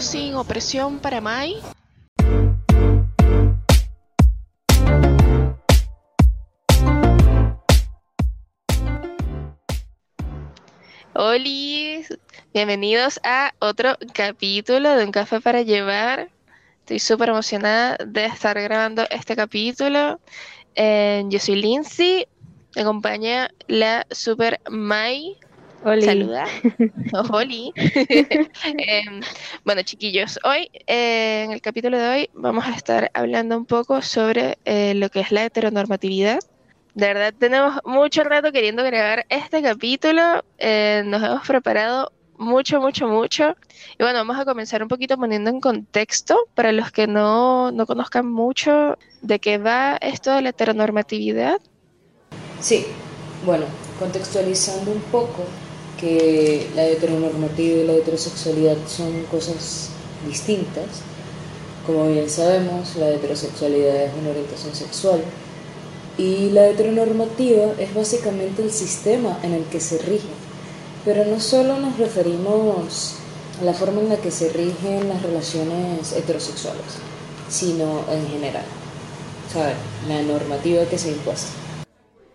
Sin opresión para Mai. Hola, bienvenidos a otro capítulo de Un Café para Llevar. Estoy súper emocionada de estar grabando este capítulo. Eh, yo soy Lindsay, me acompaña la super Mai. Oli. Saluda. Oli. Em, bueno, chiquillos, hoy, eh, en el capítulo de hoy, vamos a estar hablando un poco sobre eh, lo que es la heteronormatividad. De verdad, tenemos mucho rato queriendo grabar este capítulo. eh, nos hemos preparado mucho, mucho, mucho. Y bueno, vamos a comenzar un poquito poniendo en contexto para los que no, no conozcan mucho de qué va esto de la heteronormatividad. Sí, bueno, contextualizando un poco que la heteronormativa y la heterosexualidad son cosas distintas. Como bien sabemos, la heterosexualidad es una orientación sexual y la heteronormativa es básicamente el sistema en el que se rige. Pero no solo nos referimos a la forma en la que se rigen las relaciones heterosexuales, sino en general. ¿Sabes? La normativa que se ha impuesto.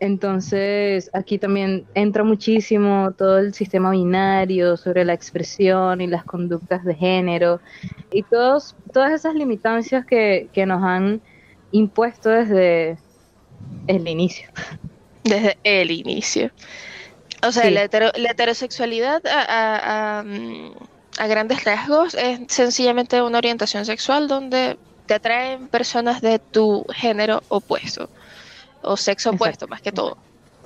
Entonces, aquí también entra muchísimo todo el sistema binario sobre la expresión y las conductas de género y todos, todas esas limitancias que, que nos han impuesto desde el inicio. Desde el inicio. O sea, Sí. la, hetero- la heterosexualidad a, a- a, mm, a grandes rasgos es sencillamente una orientación sexual donde te atraen personas de tu género opuesto o sexo Exacto. opuesto más que todo.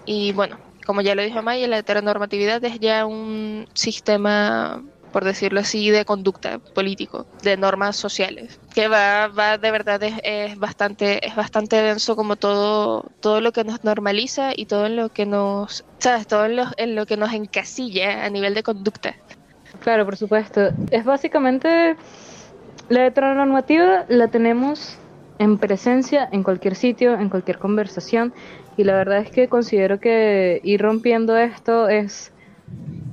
Y bueno, como ya lo dijo Maya, la heteronormatividad es ya un sistema, por decirlo así, de conducta político, de normas sociales, que va, va de verdad es, es bastante, es bastante denso como todo, todo lo que nos normaliza y todo lo que nos, sabes, todo en lo, en lo que nos encasilla a nivel de conducta. Claro, por supuesto. Es básicamente la heteronormativa la tenemos en presencia en cualquier sitio, en cualquier conversación y la verdad es que considero que ir rompiendo esto es,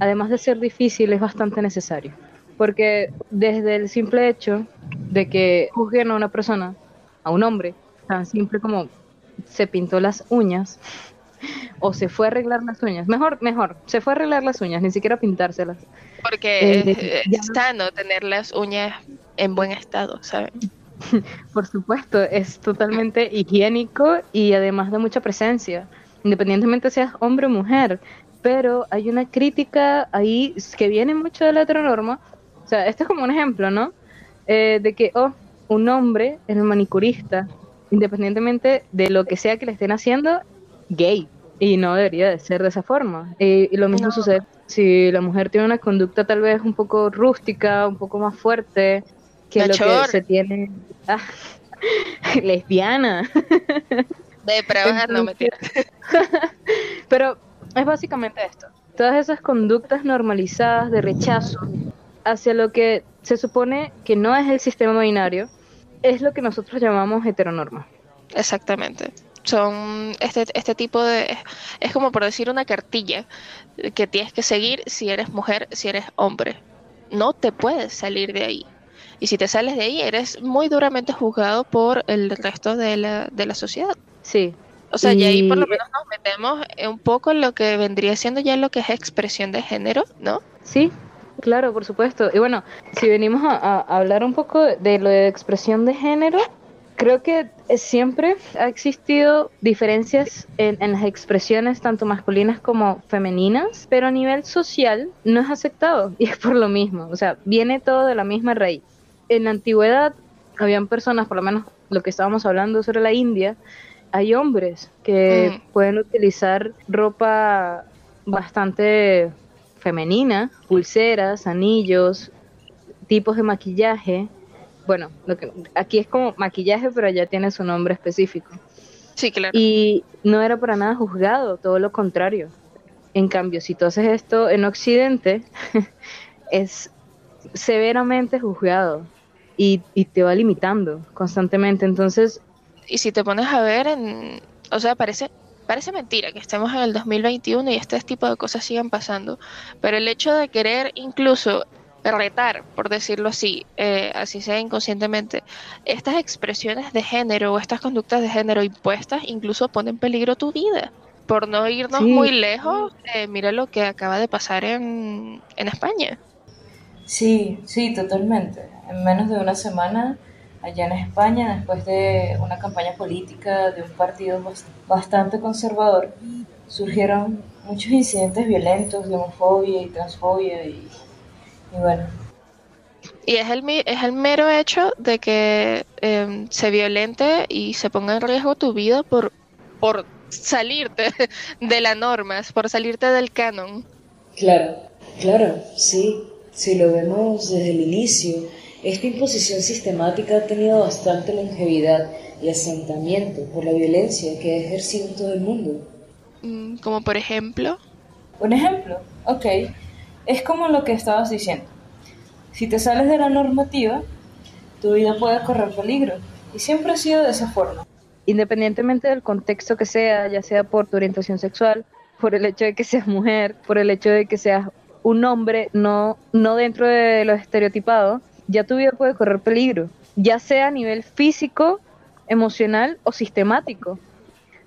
además de ser difícil, es bastante necesario. Porque desde el simple hecho de que juzguen a una persona, a un hombre, tan simple como se pintó las uñas o se fue a arreglar las uñas, mejor, mejor, se fue a arreglar las uñas, ni siquiera pintárselas. Porque Eh, es, sano tener las uñas en buen estado, ¿sabes? Por supuesto, es totalmente higiénico y además de mucha presencia, independientemente seas hombre o mujer. Pero hay una crítica ahí que viene mucho de la heteronorma. O sea, esto es como un ejemplo, ¿no? Eh, de que, oh, un hombre es el manicurista, independientemente de lo que sea que le estén haciendo, gay. Y no debería de ser de esa forma. Eh, y lo mismo No. sucede si la mujer tiene una conducta tal vez un poco rústica, un poco más fuerte que lo que se tiene. Ah, lesbiana. Depravada, no Entonces- mentira. Pero es básicamente esto. Todas esas conductas normalizadas de rechazo hacia lo que se supone que no es el sistema binario es lo que nosotros llamamos heteronorma. Exactamente. Son este, este tipo de... Es como por decir una cartilla que tienes que seguir si eres mujer, si eres hombre. No te puedes salir de ahí. Y si te sales de ahí, eres muy duramente juzgado por el resto de la, de la sociedad. Sí, O sea, y ahí por lo menos nos metemos un poco en lo que vendría siendo ya lo que es expresión de género, ¿no? sí, claro, por supuesto. Y bueno, si venimos a, a hablar un poco de lo de expresión de género, creo que siempre ha existido diferencias en, en las expresiones tanto masculinas como femeninas, pero a nivel social no es aceptado y es por lo mismo, o sea, viene todo de la misma raíz. En la antigüedad habían personas, por lo menos lo que estábamos hablando sobre la India, hay hombres que Mm. pueden utilizar ropa bastante femenina, pulseras, anillos, tipos de maquillaje. Bueno, lo que aquí es como maquillaje, pero ya tiene su nombre específico. Sí, claro. Y no era para nada juzgado, todo lo contrario. En cambio, si tú haces esto en Occidente, es severamente juzgado y, y te va limitando constantemente. Entonces, Y si te pones a ver, en, o sea, parece, parece mentira que estemos en el 2021 y este tipo de cosas sigan pasando, pero el hecho de querer incluso retar, por decirlo así, eh, así sea inconscientemente, estas expresiones de género o estas conductas de género impuestas incluso ponen en peligro tu vida. Por no irnos muy lejos, eh, mira lo que acaba de pasar en, en España. Sí, sí, totalmente. En menos de una semana, allá en España, después de una campaña política de un partido bastante conservador, surgieron muchos incidentes violentos de homofobia y transfobia y, bueno. Y es el, es el mero hecho de que em, se violente y se ponga en riesgo tu vida por, por salirte de las normas, por salirte del canon. Claro, claro, sí. Si lo vemos desde el inicio, esta imposición sistemática ha tenido bastante longevidad y asentamiento por la violencia que ha ejercido en todo el mundo. Mm, como por ejemplo. Un ejemplo, ok. Es como lo que estabas diciendo. Si te sales de la normativa, tu vida puede correr peligro. Y siempre ha sido de esa forma. Independientemente del contexto que sea, ya sea por tu orientación sexual, por el hecho de que seas mujer, por el hecho de que seas un hombre no, no dentro de lo estereotipado, ya tu vida puede correr peligro, ya sea a nivel físico, emocional o sistemático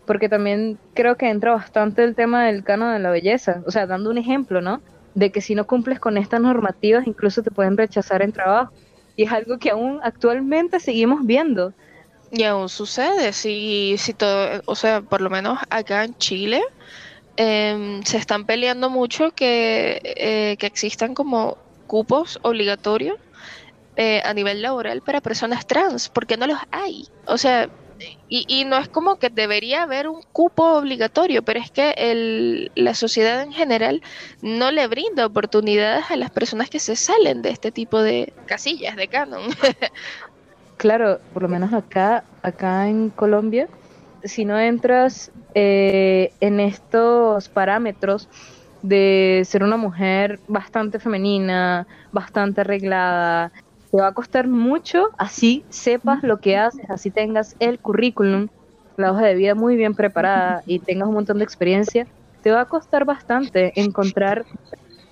porque también creo que entra bastante el tema del canon de la belleza, o sea, dando un ejemplo, ¿no? De que si no cumples con estas normativas, incluso te pueden rechazar en trabajo. Y es algo que aún actualmente seguimos viendo. Y aún sucede, si, si todo, o sea, por lo menos acá en Chile, em, se están peleando mucho que, eh, que existan como cupos obligatorios eh, a nivel laboral para personas trans, porque no los hay. O sea, y, no es como que debería haber un cupo obligatorio, pero es que el, la sociedad en general no le brinda oportunidades a las personas que se salen de este tipo de casillas de canon. claro, por lo menos acá, acá en Colombia, si no entras eh, en estos parámetros de ser una mujer bastante femenina, bastante arreglada, te va a costar mucho, así sepas lo que haces, así tengas el currículum, la hoja de vida muy bien preparada y tengas un montón de experiencia, te va a costar bastante encontrar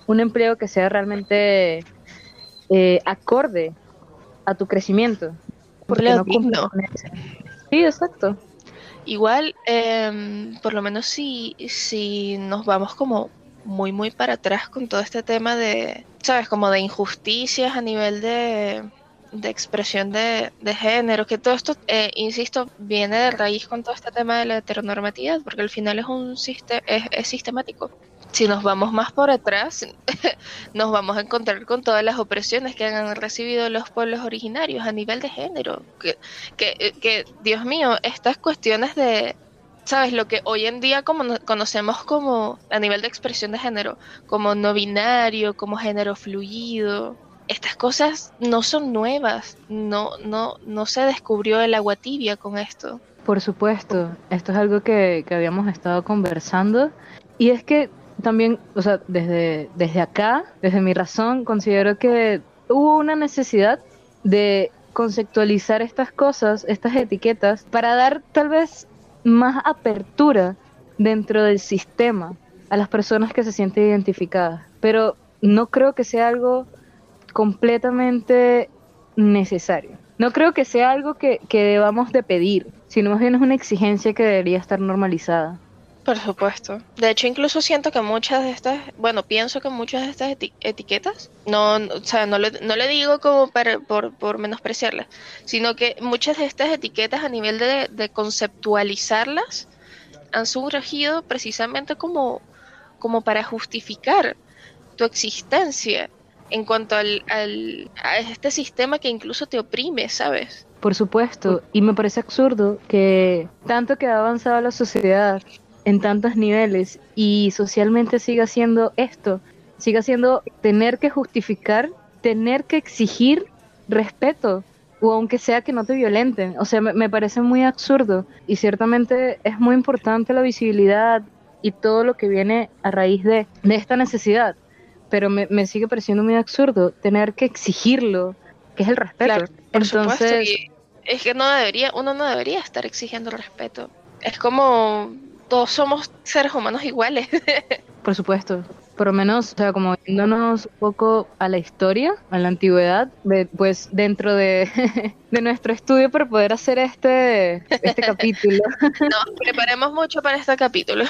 un empleo que sea realmente eh, acorde a tu crecimiento. Porque no Sí, exacto. Igual, em, por lo menos si, si nos vamos como muy, muy para atrás con todo este tema de, ¿sabes? Como de injusticias a nivel de, de expresión de, de, género, que todo esto, eh, insisto, viene de raíz con todo este tema de la heteronormatividad, porque al final es un sistema, es, sistemático. Si nos vamos más por atrás, nos vamos a encontrar con todas las opresiones que han recibido los pueblos originarios a nivel de género. Que, que, que Dios mío, estas cuestiones de, ¿sabes? Lo que hoy en día como conocemos como a nivel de expresión de género, como no binario, como género fluido. Estas cosas no son nuevas, no, no, no se descubrió el agua tibia con esto. Por supuesto, esto es algo que, que habíamos estado conversando y es que también, o sea, desde, desde acá, desde mi razón, considero que hubo una necesidad de conceptualizar estas cosas, estas etiquetas, para dar tal vez más apertura dentro del sistema a las personas que se sienten identificadas. Pero no creo que sea algo completamente necesario. No creo que sea algo que, que debamos de pedir, sino más bien es una exigencia que debería estar normalizada. Por supuesto. De hecho, incluso siento que muchas de estas, bueno, pienso que muchas de estas etiquetas, no, o sea, no le, no le digo como para, por, por menospreciarlas, sino que muchas de estas etiquetas a nivel de, de conceptualizarlas han surgido precisamente como, como para justificar tu existencia en cuanto al, al, a este sistema que incluso te oprime, ¿sabes? Por supuesto, y me parece absurdo que tanto que ha avanzado la sociedad en tantos niveles y socialmente siga siendo esto, siga siendo tener que justificar, tener que exigir respeto o aunque sea que no te violenten. O sea, me, parece muy absurdo y ciertamente es muy importante la visibilidad y todo lo que viene a raíz de, de esta necesidad, pero me, me, sigue pareciendo muy absurdo tener que exigirlo, que es el respeto. Entonces, es que no debería, uno no debería estar exigiendo el respeto. Es como todos somos seres humanos iguales. Por supuesto. por lo menos, o sea, como yéndonos un poco a la historia, a la antigüedad, pues dentro de, de nuestro estudio para poder hacer este, este capítulo. Nos preparemos mucho para este capítulo.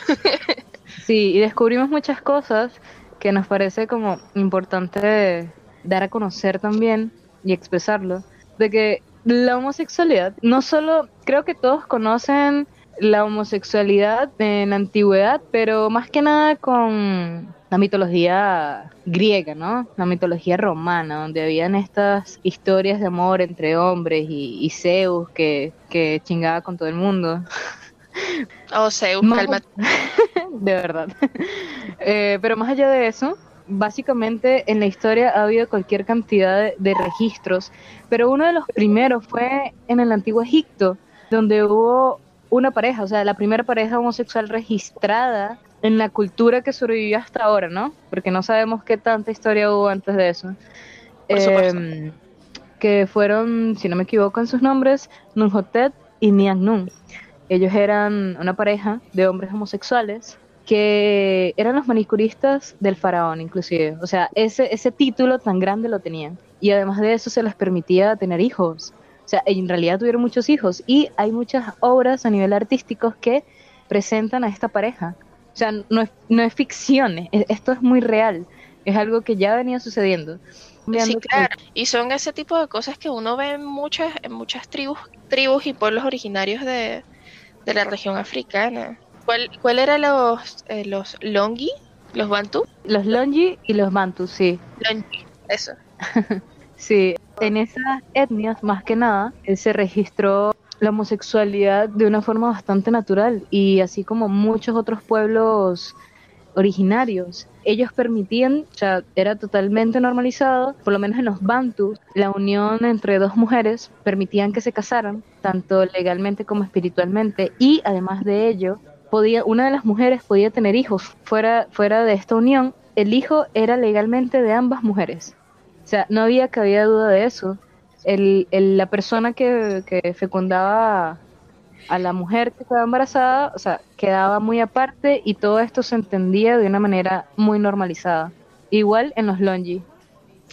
sí, y descubrimos muchas cosas que nos parece como importante dar a conocer también y expresarlo, de que la homosexualidad, no solo, creo que todos conocen la homosexualidad en la antigüedad, pero más que nada con la mitología griega, ¿no? La mitología romana, donde habían estas historias de amor entre hombres y, Zeus que, que, chingaba con todo el mundo. Oh, Zeus, cálmate. de verdad. Eh, pero más allá de eso, básicamente en la historia ha habido cualquier cantidad de, registros, pero uno de los primeros fue en el antiguo Egipto, donde hubo una pareja, o sea, la primera pareja homosexual registrada en la cultura que sobrevivió hasta ahora, ¿no? Porque no sabemos qué tanta historia hubo antes de eso. Eh, que fueron, si no me equivoco en sus nombres, Nunhotep y Niangnun. Ellos eran una pareja de hombres homosexuales que eran los manicuristas del faraón, inclusive. O sea, ese, ese título tan grande lo tenían. Y además de eso se les permitía tener hijos. O sea, en realidad tuvieron muchos hijos. Y hay muchas obras a nivel artístico que presentan a esta pareja. O sea, no es, no es ficción, esto es muy real. Es algo que ya venía sucediendo. Sí, claro. Y son ese tipo de cosas que uno ve en muchas, en muchas tribus, tribus y pueblos originarios de, de la región africana. ¿Cuál, cuál eran los, eh, los Longi? ¿Los Bantu? Los Longi y los Bantu, sí. Longi, eso. sí, en esas etnias, más que nada, se registró la homosexualidad de una forma bastante natural y así como muchos otros pueblos originarios. Ellos permitían, o sea, era totalmente normalizado, por lo menos en los Bantu, la unión entre dos mujeres permitían que se casaran, tanto legalmente como espiritualmente, y además de ello, podía, una de las mujeres podía tener hijos fuera, fuera de esta unión, el hijo era legalmente de ambas mujeres. O sea, no había cabida duda de eso. El, la persona que, que fecundaba a la mujer que estaba embarazada, o sea, quedaba muy aparte y todo esto se entendía de una manera muy normalizada. Igual en los longi.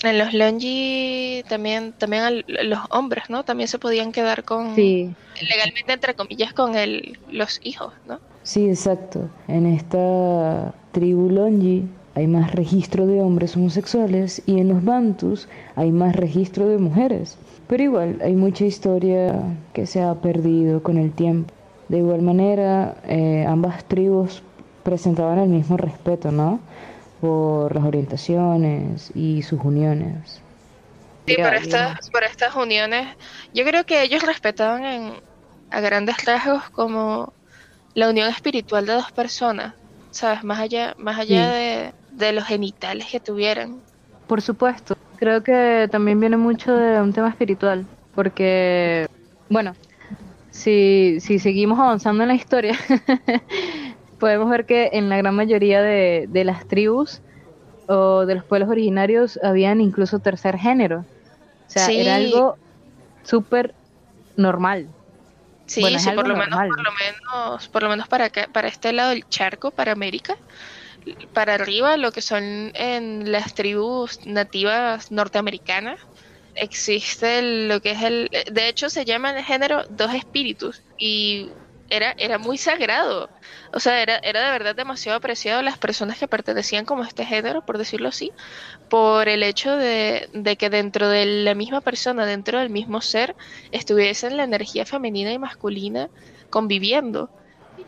En los longi también, también los hombres, ¿no? También se podían quedar con, sí. legalmente entre comillas, con el, los hijos, ¿no? Sí, exacto. En esta tribu Longi hay más registro de hombres homosexuales y en los Bantus hay más registro de mujeres. Pero igual, hay mucha historia que se ha perdido con el tiempo. De igual manera, eh, ambas tribus presentaban el mismo respeto, ¿no? Por las orientaciones y sus uniones. Sí, por estas, por estas uniones, yo creo que ellos respetaban en, a grandes rasgos como la unión espiritual de dos personas, ¿sabes? Más allá, más allá de, los genitales que tuvieran. Por supuesto, creo que también viene mucho de un tema espiritual, porque, bueno, si, si seguimos avanzando en la historia, podemos ver que en la gran mayoría de, de las tribus o de los pueblos originarios habían incluso tercer género. O sea, era algo súper normal. Sí, sí por, lo menos, por lo menos, por lo menos para para este lado del charco, para América, para arriba, lo que son en las tribus nativas norteamericanas, existe lo que es el, de hecho se llama el género dos espíritus y era, era muy sagrado. O sea, era, era de verdad demasiado apreciado las personas que pertenecían como a este género, por decirlo así, por el hecho de, de que dentro de la misma persona, dentro del mismo ser, estuviesen la energía femenina y masculina conviviendo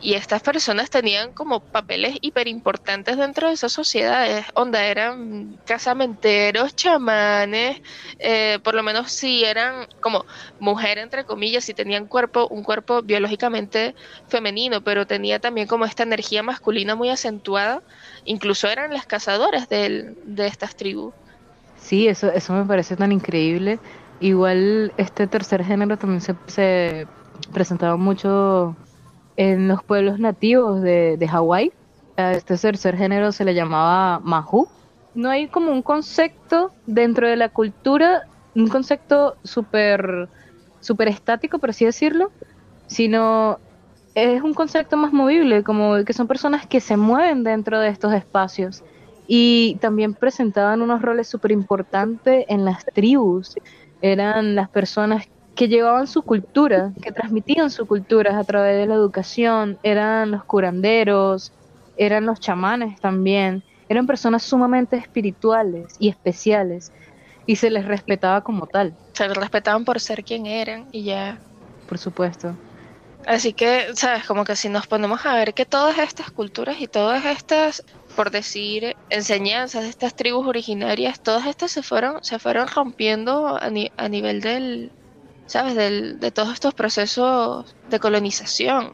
y estas personas tenían como papeles hiper importantes dentro de esas sociedades, onda eran casamenteros, chamanes, eh, por lo menos si eran como mujer entre comillas, si tenían cuerpo, un cuerpo biológicamente femenino, pero tenía también como esta energía masculina muy acentuada, incluso eran las cazadoras de, de estas tribus. Sí, eso, eso me parece tan increíble. Igual este tercer género también se, se presentaba mucho en los pueblos nativos de, de Hawái. A este tercer género se le llamaba Mahu. No hay como un concepto dentro de la cultura, un concepto súper super estático, por así decirlo, sino es un concepto más movible, como que son personas que se mueven dentro de estos espacios y también presentaban unos roles súper importantes en las tribus. Eran las personas que llevaban su cultura, que transmitían su cultura a través de la educación, eran los curanderos, eran los chamanes también, eran personas sumamente espirituales y especiales y se les respetaba como tal. Se les respetaban por ser quien eran y ya. Por supuesto. Así que, sabes, como que si nos ponemos a ver que todas estas culturas y todas estas, por decir, enseñanzas de estas tribus originarias, todas estas se fueron, se fueron rompiendo a, a nivel del, sabes, del, de todos estos procesos de colonización.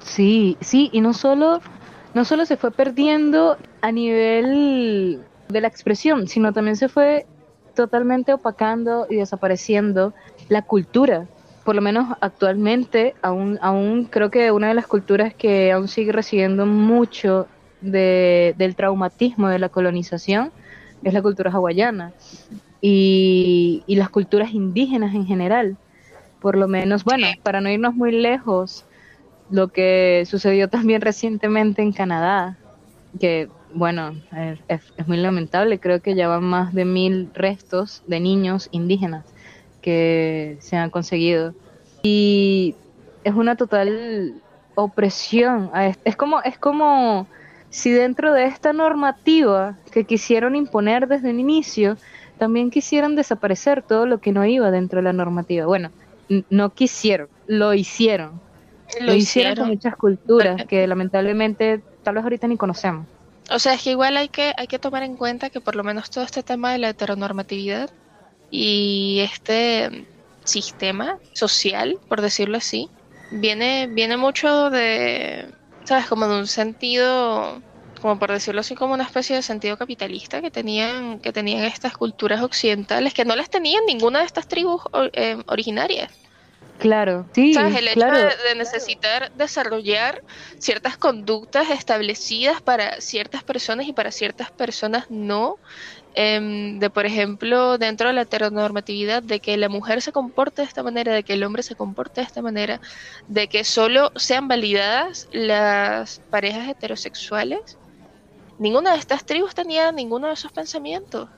Sí, sí, y no solo, no solo se fue perdiendo a nivel de la expresión, sino también se fue totalmente opacando y desapareciendo la cultura. Por lo menos actualmente, aún, aún creo que una de las culturas que aún sigue recibiendo mucho de, del traumatismo de la colonización es la cultura hawaiana y, y las culturas indígenas en general. Por lo menos, bueno, para no irnos muy lejos, lo que sucedió también recientemente en Canadá, que bueno, es, muy lamentable, creo que ya van más de mil restos de niños indígenas que se han conseguido. Y es una total opresión. Es como, es como si dentro de esta normativa que quisieron imponer desde el inicio, también quisieran desaparecer todo lo que no iba dentro de la normativa. Bueno, no quisieron, lo hicieron. Lo, hicieron. hicieron con muchas culturas que lamentablemente tal vez ahorita ni conocemos. O sea, es que igual hay que, hay que tomar en cuenta que por lo menos todo este tema de la heteronormatividad y este sistema social, por decirlo así, viene, viene mucho de, ¿sabes? Como de un sentido, como por decirlo así, como una especie de sentido capitalista que tenían, que tenían estas culturas occidentales, que no las tenían ninguna de estas tribus eh, originarias. Claro, sí. El hecho de, necesitar desarrollar ciertas conductas establecidas para ciertas personas y para ciertas personas no. Em, de, por ejemplo, dentro de la heteronormatividad, de que la mujer se comporte de esta manera, de que el hombre se comporte de esta manera, de que solo sean validadas las parejas heterosexuales. Ninguna de estas tribus tenía ninguno de esos pensamientos.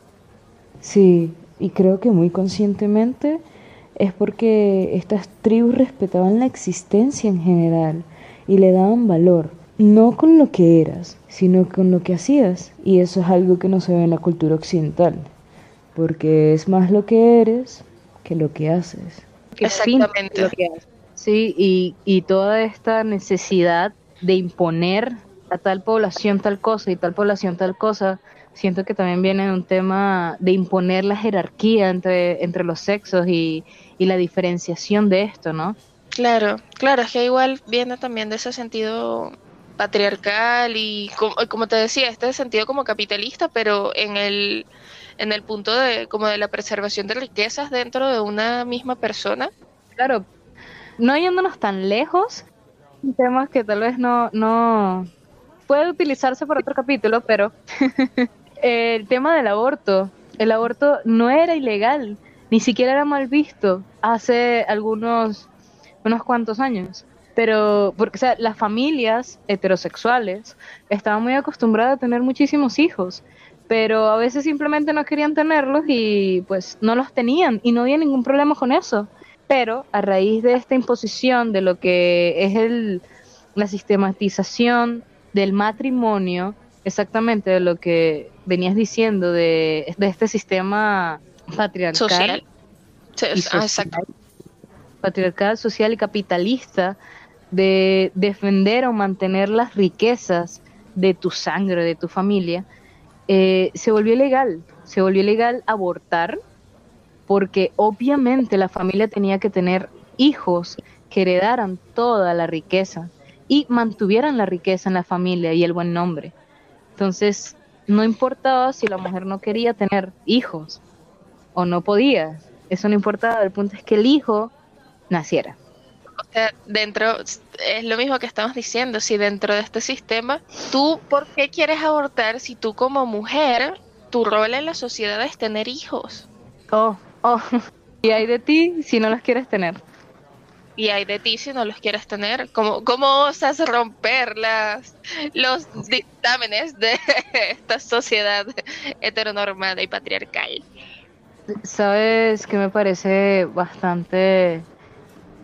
Sí, y creo que muy conscientemente es porque estas tribus respetaban la existencia en general y le daban valor, no con lo que eras, sino con lo que hacías. Y eso es algo que no se ve en la cultura occidental, porque es más lo que eres que lo que haces. Exactamente. Sí, y, y toda esta necesidad de imponer a tal población tal cosa y tal población tal cosa, siento que también viene de un tema de imponer la jerarquía entre, entre los sexos y, y la diferenciación de esto, ¿no? Claro, claro, es que igual viene también de ese sentido patriarcal y como, te decía, este sentido como capitalista, pero en el en el punto de como de la preservación de riquezas dentro de una misma persona. Claro, no yéndonos tan lejos, temas que tal vez no no puede utilizarse para otro capítulo, pero el tema del aborto, el aborto no era ilegal ni siquiera era mal visto hace algunos, unos cuantos años. Pero, porque, las familias heterosexuales estaban muy acostumbradas a tener muchísimos hijos, pero a veces simplemente no querían tenerlos y pues no los tenían y no había ningún problema con eso. Pero a raíz de esta imposición de lo que es el, la sistematización del matrimonio, exactamente de lo que venías diciendo de, de este sistema patriarcal, social. Ah, patriarcal, social y capitalista de defender o mantener las riquezas de tu sangre, de tu familia, eh, se volvió legal. Se volvió legal abortar porque obviamente la familia tenía que tener hijos que heredaran toda la riqueza y mantuvieran la riqueza en la familia y el buen nombre. Entonces, no importaba si la mujer no quería tener hijos, o no podía. Eso no importaba, el punto es que el hijo naciera. O sea, dentro, es lo mismo que estamos diciendo, si dentro de este sistema, tú, ¿por qué quieres abortar si tú como mujer, tu rol en la sociedad es tener hijos? Oh, oh, y hay de ti si no los quieres tener. Y hay de ti si no los quieres tener. ¿Cómo, cómo osas romper las, los dictámenes de esta sociedad heteronormada y patriarcal? Sabes que me parece bastante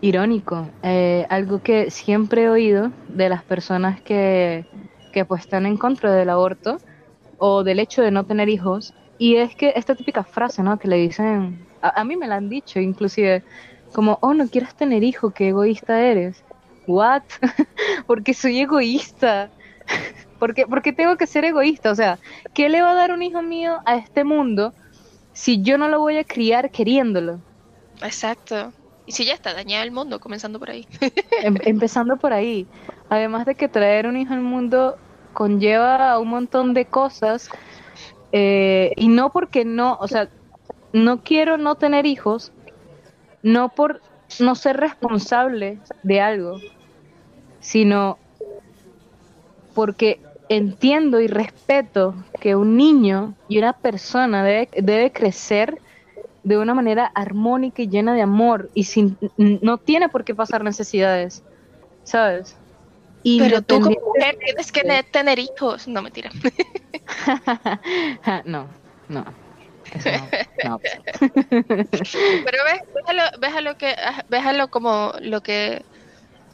irónico. Eh, algo que siempre he oído de las personas que, que pues están en contra del aborto o del hecho de no tener hijos. Y es que esta típica frase, ¿no? Que le dicen, a, a mí me la han dicho inclusive, como, oh, no quieres tener hijo, qué egoísta eres. ¿What? porque soy egoísta. ¿Por qué, porque tengo que ser egoísta? O sea, ¿qué le va a dar un hijo mío a este mundo si yo no lo voy a criar queriéndolo? Exacto. Y si ya está dañado el mundo, comenzando por ahí. Em- empezando por ahí. Además de que traer un hijo al mundo conlleva un montón de cosas. eh, y no porque no, o sea, no quiero no tener hijos, no por no ser responsable de algo, sino porque entiendo y respeto que un niño y una persona debe, debe crecer de una manera armónica y llena de amor y sin no tiene por qué pasar necesidades, ¿sabes? Pero tú como mujer tienes que ne- tener hijos. No, mentira. no, no. Eso no, no. Pero ves, véjalo, véjalo que, ah, véjalo como lo que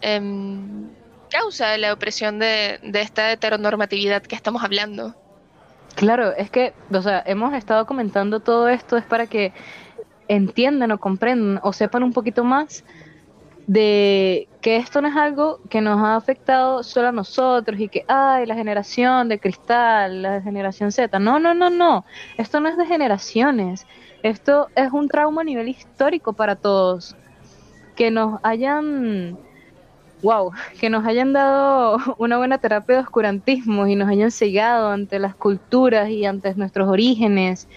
em, causa la opresión de, de esta heteronormatividad que estamos hablando. Claro, es que, o sea, hemos estado comentando todo esto es para que entiendan o comprendan o sepan un poquito más de que esto no es algo que nos ha afectado solo a nosotros y que, ay, la generación de cristal, la generación Z. No, no, no, no. Esto no es de generaciones. Esto es un trauma a nivel histórico para todos. Que nos hayan, wow, que nos hayan dado una buena terapia de oscurantismo y nos hayan cegado ante las culturas y ante nuestros orígenes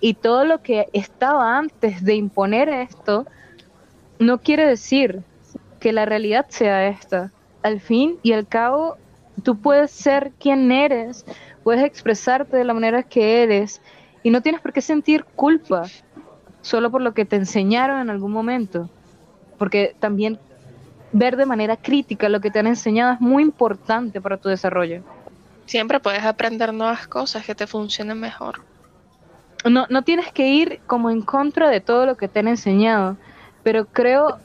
y todo lo que estaba antes de imponer esto, no quiere decir que la realidad sea esta. Al fin y al cabo, tú puedes ser quien eres, puedes expresarte de la manera que eres y no tienes por qué sentir culpa solo por lo que te enseñaron en algún momento. Porque también ver de manera crítica lo que te han enseñado es muy importante para tu desarrollo. Siempre puedes aprender nuevas cosas que te funcionen mejor. No, no tienes que ir como en contra de todo lo que te han enseñado, pero creo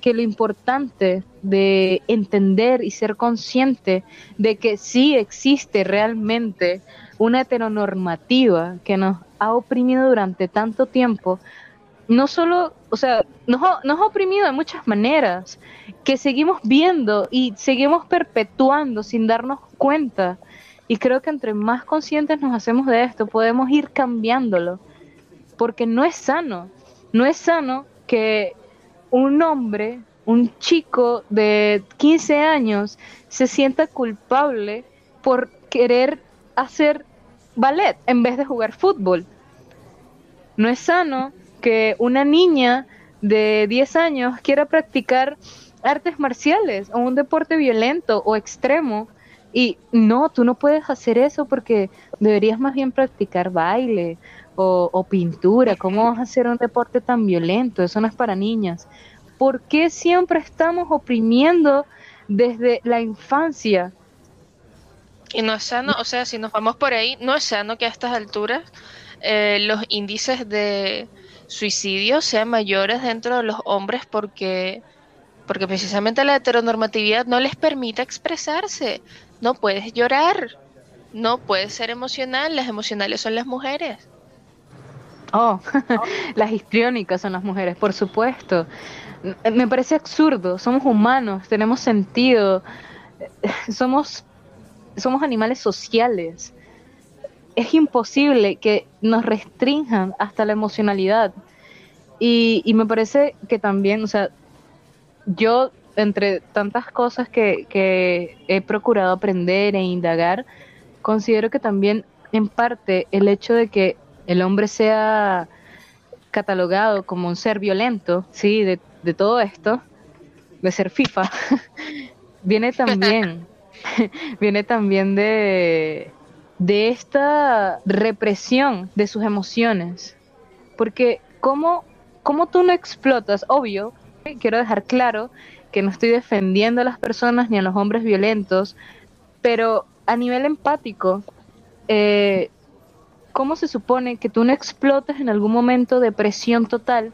que lo importante de entender y ser consciente de que sí existe realmente una heteronormativa que nos ha oprimido durante tanto tiempo, no solo, o sea, nos nos ha oprimido de muchas maneras, que seguimos viendo y seguimos perpetuando sin darnos cuenta. Y creo que entre más conscientes nos hacemos de esto, podemos ir cambiándolo. Porque no es sano. No es sano que un hombre, un chico de 15 años, se sienta culpable por querer hacer ballet en vez de jugar fútbol. No es sano que una niña de 10 años quiera practicar artes marciales o un deporte violento o extremo y no, tú no puedes hacer eso porque deberías más bien practicar baile o, pintura. ¿Cómo vas a hacer un deporte tan violento? Eso no es para niñas. ¿Por qué siempre estamos oprimiendo desde la infancia? Y no es sano, o sea, si nos vamos por ahí, no es sano que a estas alturas eh, los índices de suicidio sean mayores dentro de los hombres porque, porque precisamente la heteronormatividad no les permite expresarse. No puedes llorar, no puedes ser emocional, las emocionales son las mujeres. Oh, las histriónicas son las mujeres, por supuesto. Me parece absurdo, somos humanos, tenemos sentido, somos, somos animales sociales. Es imposible que nos restrinjan hasta la emocionalidad. Y, y me parece que también, o sea, yo, entre tantas cosas que, que he procurado aprender e indagar, considero que también, en parte, el hecho de que el hombre sea catalogado como un ser violento, sí, de, todo esto, de ser FIFA, viene también, viene también de, de esta represión de sus emociones. Porque, ¿cómo, cómo tú no explotas? Obvio, quiero dejar claro que no estoy defendiendo a las personas ni a los hombres violentos, pero a nivel empático, eh, ¿cómo se supone que tú no explotes en algún momento de presión total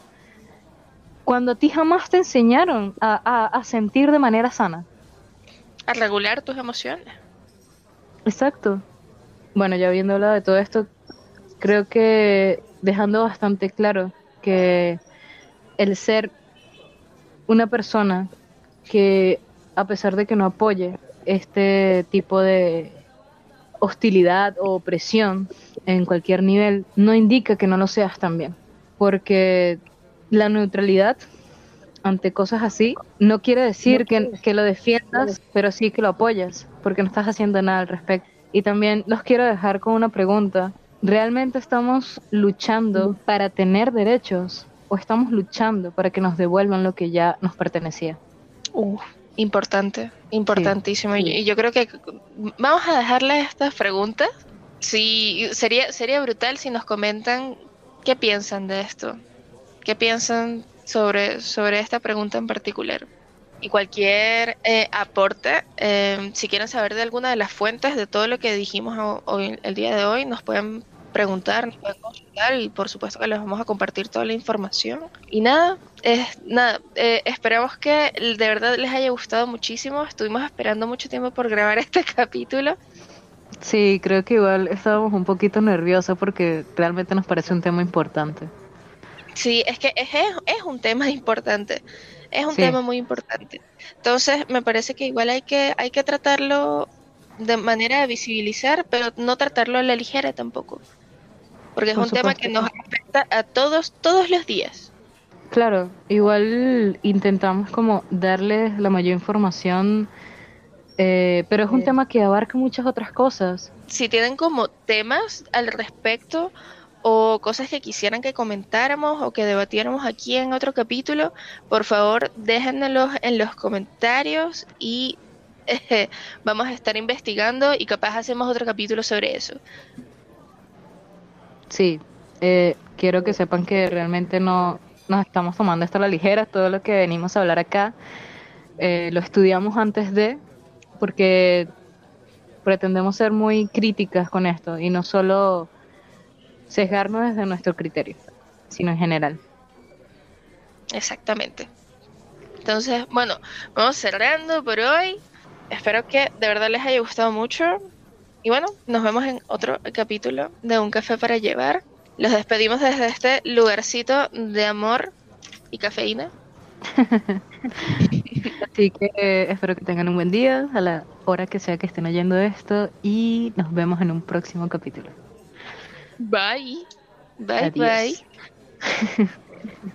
cuando a ti jamás te enseñaron a, sentir de manera sana? A regular tus emociones. Exacto. Bueno, ya habiendo hablado de todo esto, creo que dejando bastante claro que el ser una persona que a pesar de que no apoye este tipo de hostilidad o opresión en cualquier nivel, no indica que no lo seas también. Porque la neutralidad ante cosas así no quiere decir que, que, lo defiendas, pero sí que lo apoyas, porque no estás haciendo nada al respecto. Y también los quiero dejar con una pregunta. ¿Realmente estamos luchando para tener derechos o estamos luchando para que nos devuelvan lo que ya nos pertenecía? Importante, importantísimo. Y yo creo que vamos a dejarle estas preguntas. Sí, sería, sería brutal si nos comentan qué piensan de esto, qué piensan sobre, sobre esta pregunta en particular. Y cualquier eh, aporte, eh, si quieren saber de alguna de las fuentes de todo lo que dijimos hoy, el día de hoy, nos pueden preguntar, nos pueden consultar y por supuesto que les vamos a compartir toda la información. Y nada, es, nada, eh, esperamos que de verdad les haya gustado muchísimo. Estuvimos esperando mucho tiempo por grabar este capítulo. Sí, creo que igual estábamos un poquito nerviosos porque realmente nos parece un tema importante. Sí, es que es, es un tema importante, es un tema muy importante. Entonces, me parece que igual hay que, hay que tratarlo de manera de visibilizar, pero no tratarlo a la ligera tampoco porque es un tema que nos afecta a todos, todos los días. Claro, igual intentamos como darles la mayor información, eh, pero es un tema que abarca muchas otras cosas. Si tienen como temas al respecto o cosas que quisieran que comentáramos o que debatiéramos aquí en otro capítulo, por favor déjenlos en los comentarios y eh, vamos a estar investigando y capaz hacemos otro capítulo sobre eso. Sí, eh, quiero que sepan que realmente no nos estamos tomando esto a la ligera, todo lo que venimos a hablar acá eh, lo estudiamos antes de, porque pretendemos ser muy críticas con esto y no solo sesgarnos desde nuestro criterio, sino en general. Exactamente. Entonces, bueno, vamos cerrando por hoy. Espero que de verdad les haya gustado mucho. Y bueno, nos vemos en otro capítulo de Un Café para Llevar. Los despedimos desde este lugarcito de amor y cafeína. Así que espero que tengan un buen día a la hora que sea que estén oyendo esto y nos vemos en un próximo capítulo. Bye. Bye, bye.